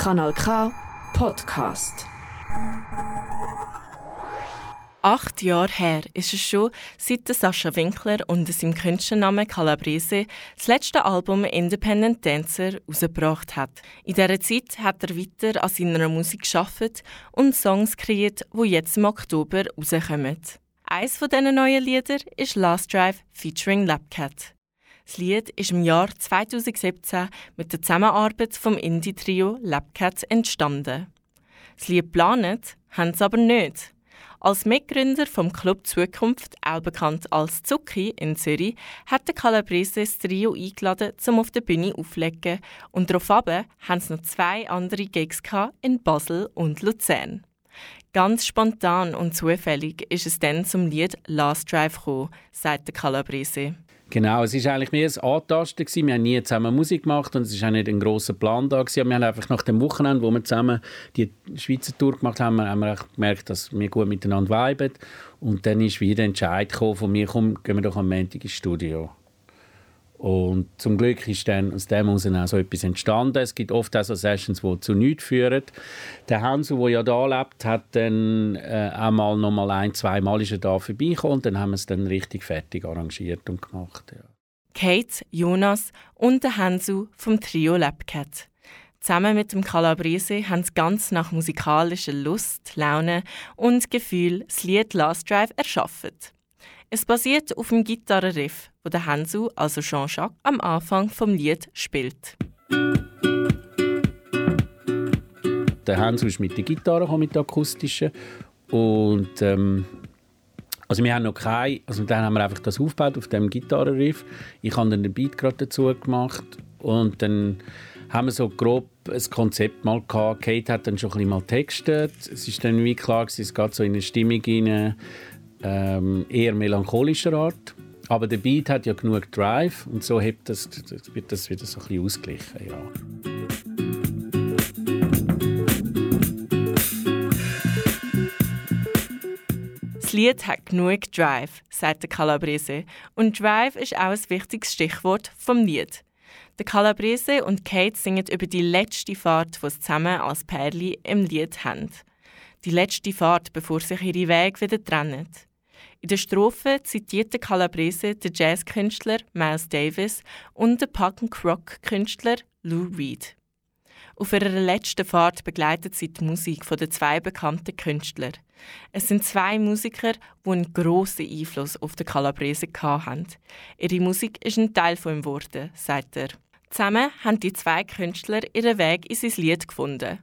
Kanal K Podcast. Acht Jahre her ist es schon, seit Sascha Winkler unter seinem Künstlernamen Calabrese das letzte Album Independent Dancer herausgebracht hat. In dieser Zeit hat er weiter an seiner Musik geschafft und Songs kreiert, die jetzt im Oktober rauskommen. Eines von diesen neuen Lieder ist Last Drive featuring Labcat. Das Lied ist im Jahr 2017 mit der Zusammenarbeit vom Indie-Trio Labcat entstanden. Das Lied planet haben sie aber nicht. Als Mitgründer vom Club Zukunft, auch bekannt als Zucki in Zürich, hat der Calabrese das Trio eingeladen, um auf der Bühne aufzulegen. Und daraufhin haben sie noch zwei andere Gigs in Basel und Luzern. Ganz spontan und zufällig ist es dann zum Lied Last Drive gekommen, sagt der Calabrese. Genau, es war eigentlich mehr ein Antasten. Gewesen. Wir haben nie zusammen Musik gemacht und es war auch nicht ein grosser Plan da. Gewesen. Wir haben einfach nach dem Wochenende, wo wir zusammen die Schweizer Tour gemacht haben, haben wir gemerkt, dass wir gut miteinander viben. Und dann ist wieder ein Entscheid gekommen von mir, komm, gehen wir doch am Montag ins Studio. Und zum Glück ist dann aus dem heraus auch so etwas entstanden. Es gibt oft auch so Sessions, die zu nichts führen. Der Hansu, der ja da lebt, hat dann äh, einmal noch mal ein, zwei Mal ist er da vorbeigekommen und dann haben wir es dann richtig fertig arrangiert und gemacht. Ja. Kate, Jonas und der Hansu vom Trio Labcat. Zusammen mit dem Calabrese haben sie ganz nach musikalischer Lust, Laune und Gefühl das Lied Last Drive erschaffen. Es basiert auf dem Gitarrenriff, wo der Hansu, also Jean-Jacques, am Anfang vom Lied spielt. Der Hansu ist mit der Gitarre, mit der akustischen und ähm, also wir haben noch kein, also dann haben wir einfach das aufgebaut auf dem Gitarrenriff. Ich habe dann den Beat gerade dazu gemacht und dann haben wir so grob ein Konzept mal gehabt. Kate hat dann schon ein bisschen mal textet. Es ist dann wie klar, es geht so in eine Stimmung rein, ähm, eher melancholischer Art. Aber der Beat hat ja genug Drive und so hebt das, wird das wieder so ein bisschen ausgeglichen. Ja. Das Lied hat genug Drive, sagt der Calabrese. Und Drive ist auch ein wichtiges Stichwort vom Lied. Der Calabrese und Kate singen über die letzte Fahrt, die sie zusammen als Pärli im Lied haben. Die letzte Fahrt, bevor sich ihre Wege wieder trennen. In der Strophe zitiert der Calabrese den Jazzkünstler Miles Davis und den Punk-Rock-Künstler Lou Reed. Auf ihrer letzten Fahrt begleitet sie die Musik den zwei bekannten Künstlern. Es sind zwei Musiker, die einen grossen Einfluss auf den Calabrese hatten. Ihre Musik ist ein Teil von ihm geworden, sagt er. Zusammen haben die zwei Künstler ihren Weg in sein Lied gefunden.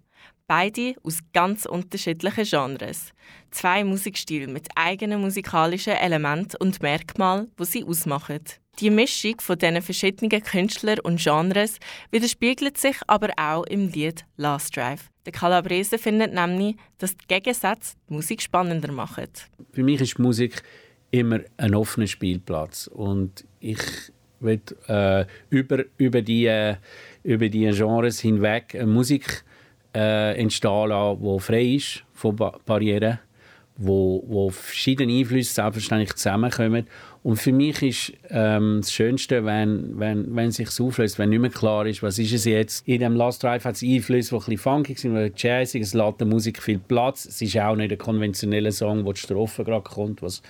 Beide aus ganz unterschiedlichen Genres. Zwei Musikstile mit eigenen musikalischen Elementen und Merkmalen, die sie ausmachen. Die Mischung von diesen verschiedenen Künstlern und Genres widerspiegelt sich aber auch im Lied Last Drive. Der Calabrese findet nämlich, dass die Gegensätze die Musik spannender machen. Für mich ist Musik immer ein offener Spielplatz und ich will äh, über, über, die, äh, über die Genres hinweg Musik äh, entstehen lassen, die frei ist von ba Barrieren, wo, wo verschiedene Einflüsse selbstverständlich zusammenkommen. Und für mich ist ähm, das Schönste, wenn, wenn, wenn sich auflöst, wenn nicht mehr klar ist, was ist es jetzt. In dem Last Drive hat es Einflüsse, die ein bisschen funkig sind, oder jazzig, es lässt der Musik viel Platz. Es ist auch nicht ein konventioneller Song, wo die Strophe gerade kommt, was,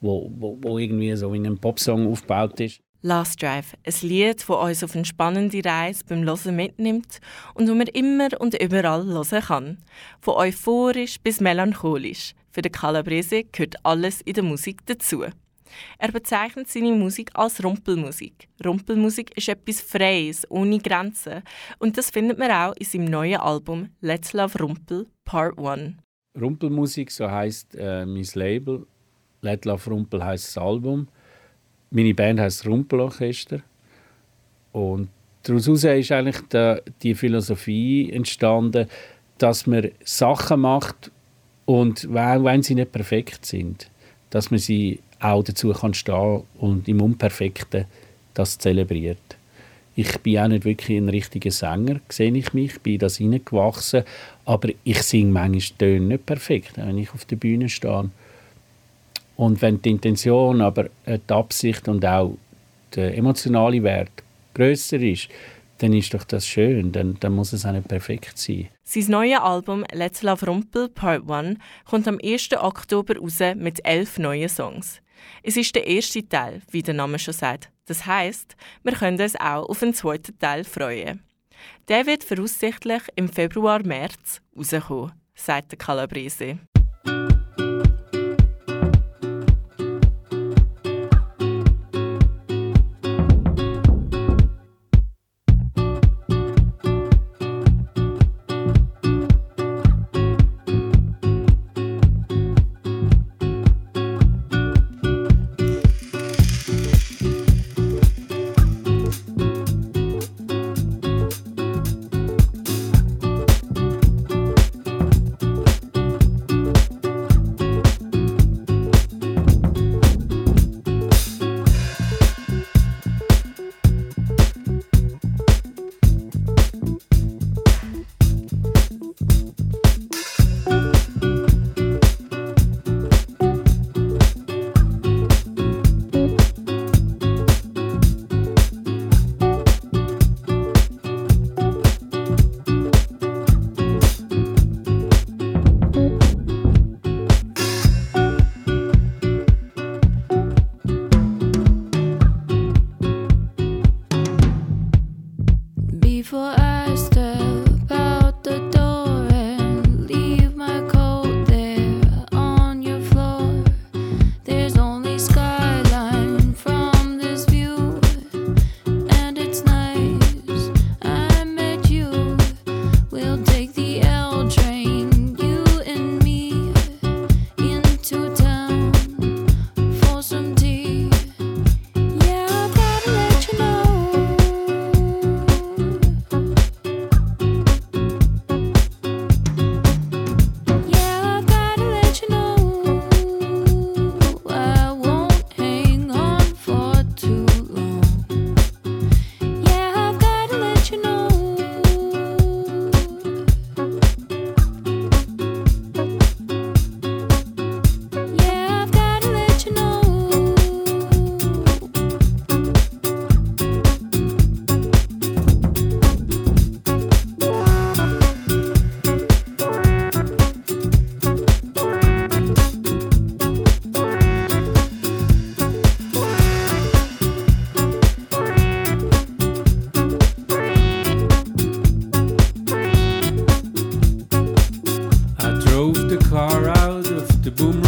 wo, wo, wo irgendwie so in einem Popsong aufgebaut ist. Last Drive, ein Lied, das uns auf eine spannende Reise beim Hören mitnimmt und wo man immer und überall hören kann. Von euphorisch bis melancholisch. Für den Calabrese gehört alles in der Musik dazu. Er bezeichnet seine Musik als Rumpelmusik. Rumpelmusik ist etwas Freies, ohne Grenzen. Und das findet man auch in seinem neuen Album Let's Love Rumpel Part 1. Rumpelmusik, so heißt äh, mein Label. Let Love Rumpel heißt das Album. Meine Band heißt Rumpelorchester. Und daraus ist eigentlich die, die Philosophie entstanden, dass man Sachen macht und wenn sie nicht perfekt sind, dass man sie auch dazu kann stehen und im Unperfekten das zelebriert. Ich bin auch nicht wirklich ein richtiger Sänger, sehe ich mich, bin das hineingewachsen, aber ich singe manchmal Töne nicht perfekt, wenn ich auf der Bühne stehe. Und wenn die Intention, aber die Absicht und auch der emotionale Wert größer ist, dann ist doch das schön, dann, dann muss es auch nicht perfekt sein. Sein neues Album Let's Love Rumpel Part 1 kommt am 1. Oktober raus mit elf neuen Songs. Es ist der erste Teil, wie der Name schon sagt. Das heißt, wir können uns auch auf einen zweiten Teil freuen. Der wird voraussichtlich im Februar-März rauskommen, sagt der Calabrese.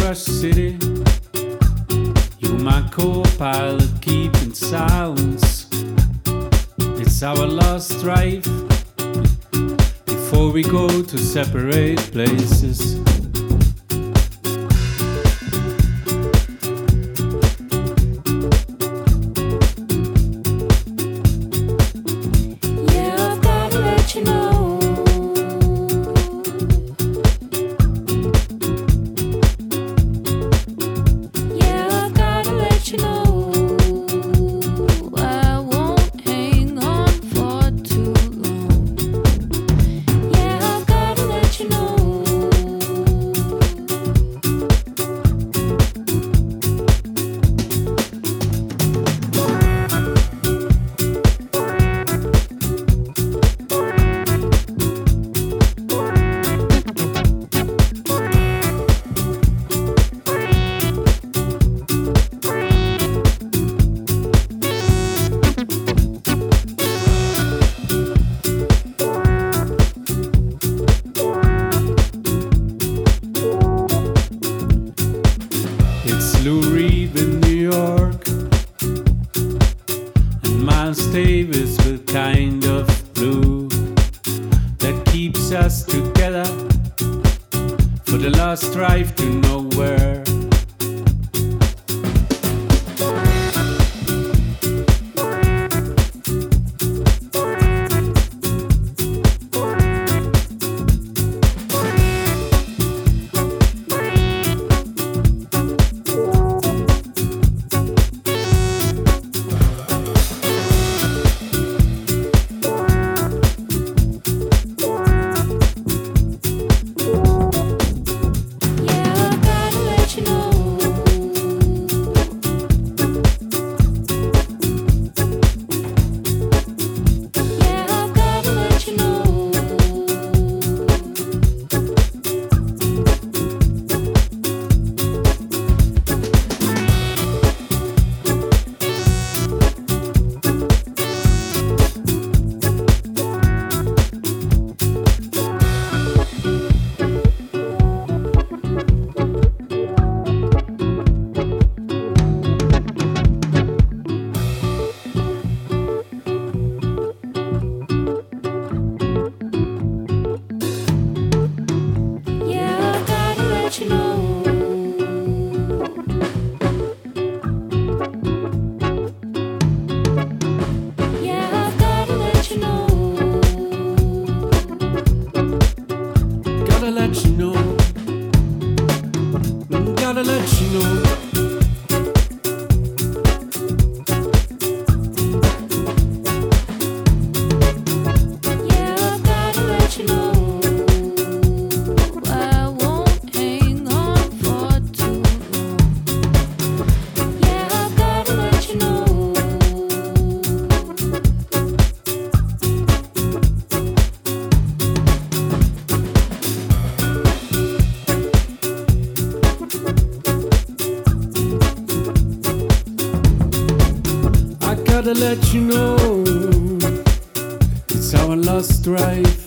rush city. You my co-pilot, keeping silence. It's our last drive before we go to separate places. you to let you know it's our last lost drive.